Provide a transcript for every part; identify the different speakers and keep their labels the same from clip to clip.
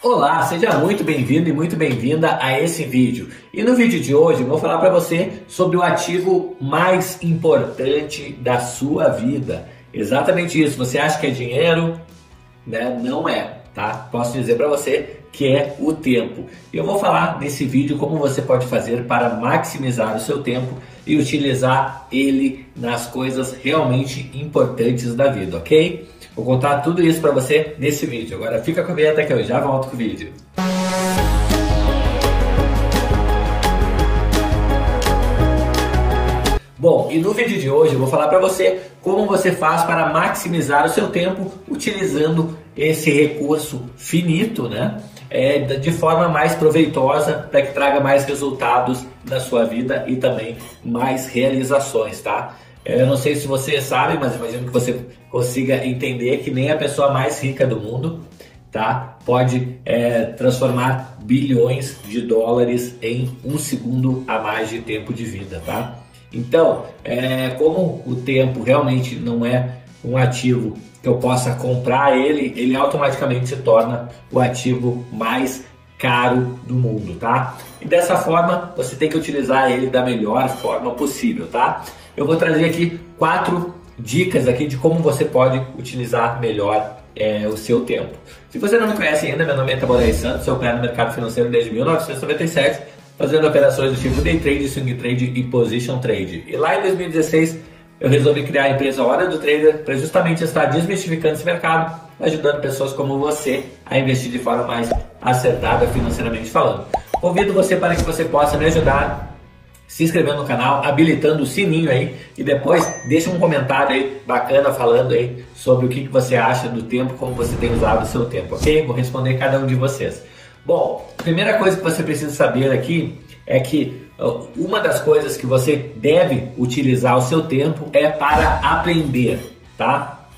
Speaker 1: Olá, seja muito bem-vindo e muito bem-vinda a esse vídeo. E no vídeo de hoje eu vou falar para você sobre o ativo mais importante da sua vida. Exatamente isso. Você acha que é dinheiro? Né? Não é, tá? Posso dizer para você que é o tempo. Eu vou falar nesse vídeo como você pode fazer para maximizar o seu tempo e utilizar ele nas coisas realmente importantes da vida, ok? Vou contar tudo isso para você nesse vídeo. Agora fica com a vinheta que eu já volto com o vídeo. Bom, e no vídeo de hoje eu vou falar para você como você faz para maximizar o seu tempo utilizando esse recurso finito, né? É, de forma mais proveitosa para que traga mais resultados na sua vida e também mais realizações, tá? Eu não sei se você sabe, mas imagino que você consiga entender que nem a pessoa mais rica do mundo tá, pode é, transformar bilhões de dólares em um segundo a mais de tempo de vida. Tá? Então, é, como o tempo realmente não é um ativo que eu possa comprar ele, ele automaticamente se torna o ativo mais caro do mundo, tá? E dessa forma, você tem que utilizar ele da melhor forma possível, tá? Eu vou trazer aqui quatro dicas aqui de como você pode utilizar melhor é, o seu tempo. Se você não me conhece ainda, meu nome é Taboré Santos, sou operador no mercado financeiro desde 1997, fazendo operações do tipo day trade, swing trade e position trade. E lá em 2016 eu resolvi criar a empresa Hora do Trader para justamente estar desmistificando esse mercado, ajudando pessoas como você a investir de forma mais acertada financeiramente falando. Convido você para que você possa me ajudar se inscrevendo no canal, habilitando o sininho aí e depois deixa um comentário aí bacana falando aí sobre o que, você acha do tempo, como você tem usado o seu tempo, ok? Vou responder cada um de vocês. Bom, primeira coisa que você precisa saber aqui é que uma das coisas que você deve utilizar o seu tempo é para aprender, tá?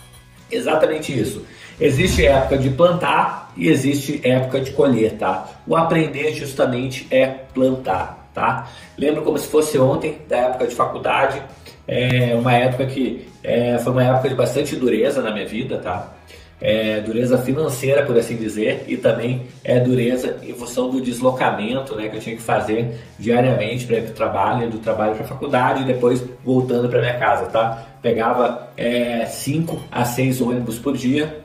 Speaker 1: Exatamente isso. Existe época de plantar e existe época de colher, tá? O aprender justamente é plantar tá? Lembro como se fosse ontem, da época de faculdade, é uma época que é, foi uma época de bastante dureza na minha vida, tá? É, dureza financeira, por assim dizer, e também é dureza em função do deslocamento né, que eu tinha que fazer diariamente para ir para o trabalho, do trabalho para a faculdade e depois voltando para minha casa, tá? Pegava 5 é, a 6 ônibus por dia,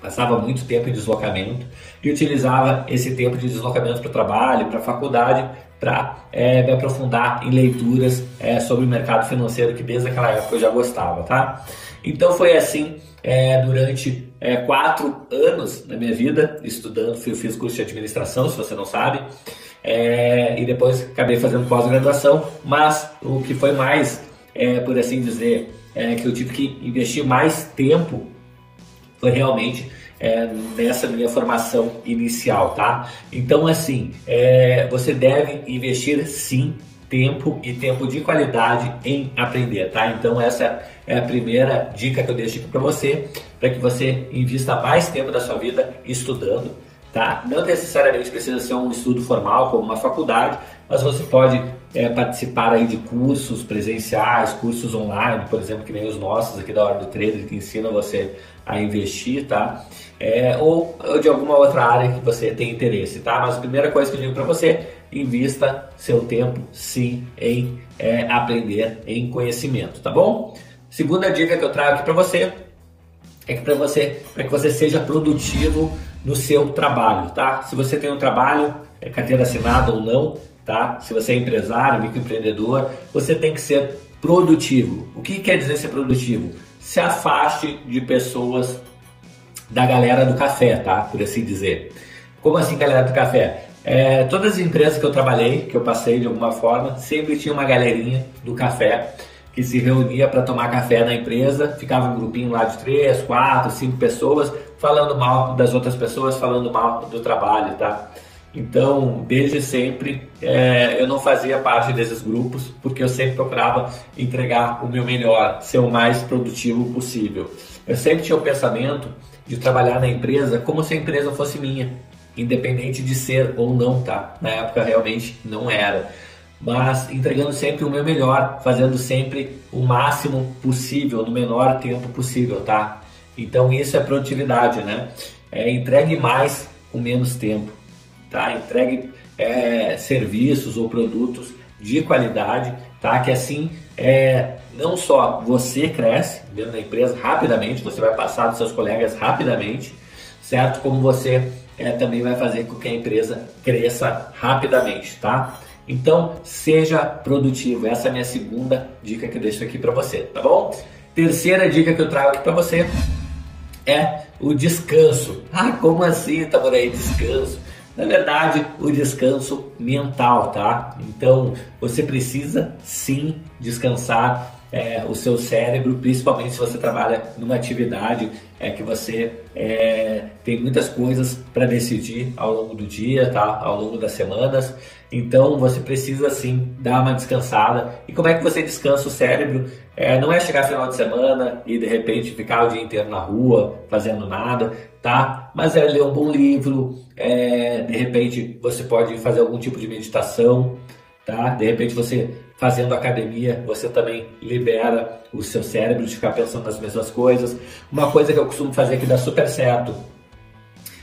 Speaker 1: passava muito tempo em deslocamento e utilizava esse tempo de deslocamento para o trabalho, para a faculdade, para é, me aprofundar em leituras é, sobre o mercado financeiro que desde aquela época eu já gostava, tá? Então foi assim é, durante é, quatro anos da minha vida estudando, fui, fiz curso de administração, se você não sabe, é, e depois acabei fazendo pós-graduação, mas o que foi mais, é, por assim dizer, que eu tive que investir mais tempo foi realmente é, nessa minha formação inicial, tá? Então, assim, é, você deve investir sim tempo e tempo de qualidade em aprender, tá? Então, essa é a primeira dica que eu deixo aqui para você, para que você invista mais tempo da sua vida estudando, tá? Não necessariamente precisa ser um estudo formal como uma faculdade, mas você pode é, participar aí de cursos presenciais, cursos online, por exemplo, que nem os nossos aqui da Hora do Trader, que ensinam você a investir, tá? É, ou, ou, de alguma outra área que você tem interesse, tá? Mas a primeira coisa que eu digo para você, invista seu tempo sim em é, aprender, em conhecimento, tá bom? Segunda dica que eu trago aqui para você é que para você, para que você seja produtivo no seu trabalho, tá? Se você tem um trabalho, é carteira assinada ou não, tá? Se você é empresário, microempreendedor, você tem que ser produtivo. O que quer dizer ser produtivo? Se afaste de pessoas da galera do café, tá? Por assim dizer. Como assim, galera do café? É, todas as empresas que eu trabalhei, que eu passei de alguma forma, sempre tinha uma galerinha do café que se reunia para tomar café na empresa, ficava um grupinho lá de três, quatro, cinco pessoas falando mal das outras pessoas, falando mal do trabalho, tá? Então, desde sempre, é, eu não fazia parte desses grupos, porque eu sempre procurava entregar o meu melhor, ser o mais produtivo possível. Eu sempre tinha o pensamento de trabalhar na empresa como se a empresa fosse minha, independente de ser ou não, tá? Na época realmente não era. Mas entregando sempre o meu melhor, fazendo sempre o máximo possível, no menor tempo possível, tá? Então isso é produtividade, né? É, entregue mais com menos tempo, tá? Entregue é, serviços ou produtos de qualidade, tá? Que assim é, não só você cresce dentro da empresa rapidamente, você vai passar dos seus colegas rapidamente, certo? Como você é, também vai fazer com que a empresa cresça rapidamente, tá? Então, seja produtivo. Essa é a minha segunda dica que eu deixo aqui para você, tá bom? Terceira dica que eu trago aqui para você é o descanso. Ah, como assim, Taborei? Descanso. Na verdade, o descanso mental, tá? Então, você precisa sim descansar é, o seu cérebro, principalmente se você trabalha numa atividade é, que você é, tem muitas coisas para decidir ao longo do dia, tá? ao longo das semanas. Então você precisa sim dar uma descansada. E como é que você descansa o cérebro? É, não é chegar final de semana e de repente ficar o dia inteiro na rua fazendo nada, tá? Mas é ler um bom livro, é, de repente você pode fazer algum tipo de meditação, tá? De repente você fazendo academia, você também libera o seu cérebro de ficar pensando nas mesmas coisas. Uma coisa que eu costumo fazer que dá super certo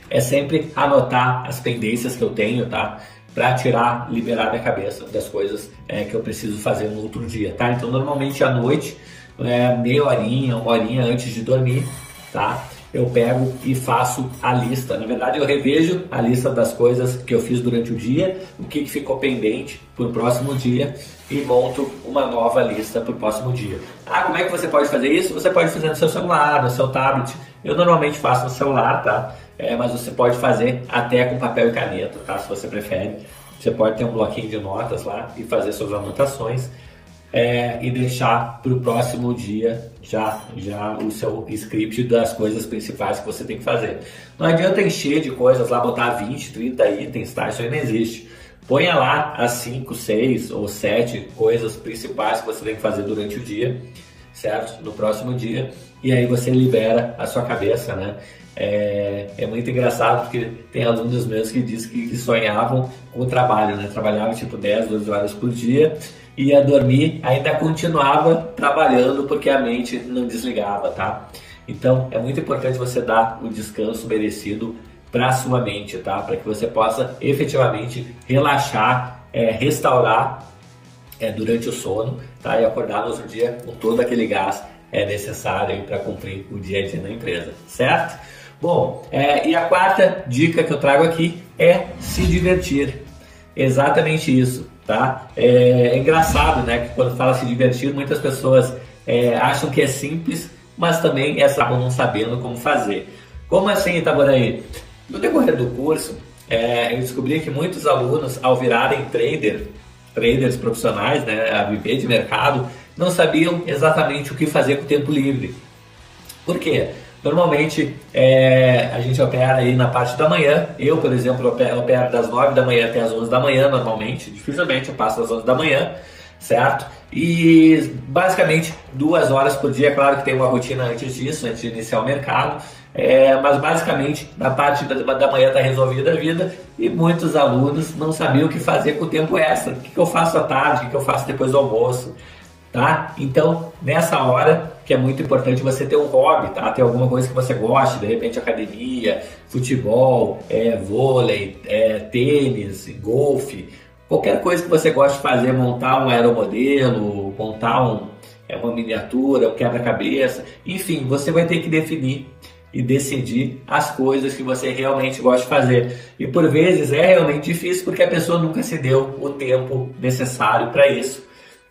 Speaker 1: é sempre anotar as pendências que eu tenho, tá? Para tirar, liberar minha cabeça das coisas é, que eu preciso fazer no outro dia, tá? Então, normalmente à noite, é, meia horinha, uma horinha antes de dormir, tá? Eu pego e faço a lista. Na verdade, eu revejo a lista das coisas que eu fiz durante o dia, o que ficou pendente para o próximo dia e monto uma nova lista para o próximo dia. Ah, como é que você pode fazer isso? Você pode fazer no seu celular, no seu tablet. Eu normalmente faço no celular, tá? É, mas você pode fazer até com papel e caneta, tá? Se você prefere. Você pode ter um bloquinho de notas lá e fazer suas anotações é, e deixar para o próximo dia já, já o seu script das coisas principais que você tem que fazer. Não adianta encher de coisas lá, botar 20, 30 itens, tá? Isso aí não existe. Ponha lá as 5, 6 ou 7 coisas principais que você tem que fazer durante o dia, certo? No próximo dia. E aí você libera a sua cabeça, né? É, é, muito engraçado porque tem alunos meus que dizem que sonhavam com o trabalho, né? Trabalhavam tipo 10, 12 horas por dia ia dormir, ainda continuava trabalhando porque a mente não desligava, tá? Então é muito importante você dar o descanso merecido para sua mente, tá? Para que você possa efetivamente relaxar, é, restaurar é, durante o sono, tá? E acordar no outro dia com todo aquele gás é necessário para cumprir o dia a dia na empresa, certo? Bom, é, e a quarta dica que eu trago aqui é se divertir. Exatamente isso tá? É, é, engraçado, né, que quando fala se divertir, muitas pessoas é, acham que é simples, mas também é acabam não sabendo como fazer. Como assim, Itaboraí? No decorrer do curso, é, eu descobri que muitos alunos, ao virarem trader, traders profissionais, né, a viver de mercado, não sabiam exatamente o que fazer com o tempo livre. Por quê? Normalmente é, a gente opera aí na parte da manhã. Eu, por exemplo, opero, das 9 da manhã até as 11 da manhã normalmente. Dificilmente eu passo das 11 da manhã, certo? E basicamente duas horas por dia. Claro que tem uma rotina antes disso, antes de iniciar o mercado. É, mas basicamente na parte da, da manhã está resolvida a vida e muitos alunos não sabiam o que fazer com o tempo extra. O que, que eu faço à tarde, o que, que eu faço depois do almoço tá? Então, nessa hora que é muito importante você ter um hobby, tá? Ter alguma coisa que você goste, de repente academia, futebol, é, vôlei, é, tênis, golfe, qualquer coisa que você goste de fazer, montar um aeromodelo, montar um, é, uma miniatura, um quebra-cabeça, enfim, você vai ter que definir e decidir as coisas que você realmente gosta de fazer. E por vezes é realmente difícil porque a pessoa nunca se deu o tempo necessário para isso.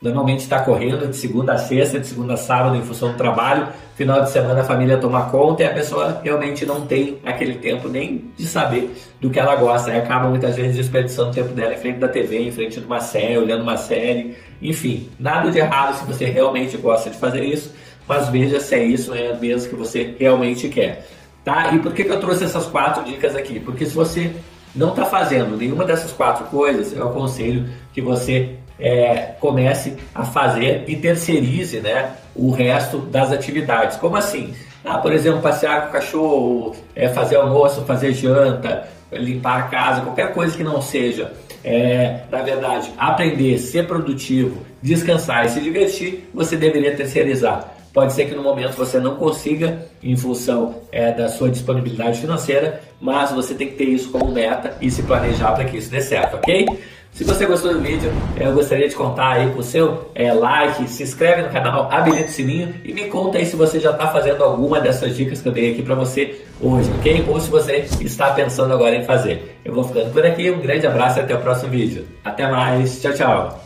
Speaker 1: Normalmente está correndo de segunda a sexta, de segunda a sábado, em função do trabalho. Final de semana a família toma conta e a pessoa realmente não tem aquele tempo nem de saber do que ela gosta. E acaba muitas vezes desperdiçando o tempo dela em frente da TV, em frente de uma série, olhando uma série. Enfim, nada de errado se você realmente gosta de fazer isso, mas veja se é isso é mesmo que você realmente quer. Tá? E por que, que eu trouxe essas quatro dicas aqui? Porque se você não está fazendo nenhuma dessas quatro coisas, eu aconselho que você é, comece a fazer e terceirize né, o resto das atividades. Como assim? Ah, por exemplo, passear com o cachorro, é, fazer almoço, fazer janta, limpar a casa, qualquer coisa que não seja, é, na verdade, aprender, ser produtivo, descansar e se divertir, você deveria terceirizar. Pode ser que no momento você não consiga, em função é, da sua disponibilidade financeira, mas você tem que ter isso como meta e se planejar para que isso dê certo, ok? Se você gostou do vídeo, eu gostaria de contar aí com o seu é, like, se inscreve no canal, habilita o sininho e me conta aí se você já está fazendo alguma dessas dicas que eu dei aqui para você hoje, ok? Ou se você está pensando agora em fazer. Eu vou ficando por aqui, um grande abraço e até o próximo vídeo. Até mais, tchau, tchau!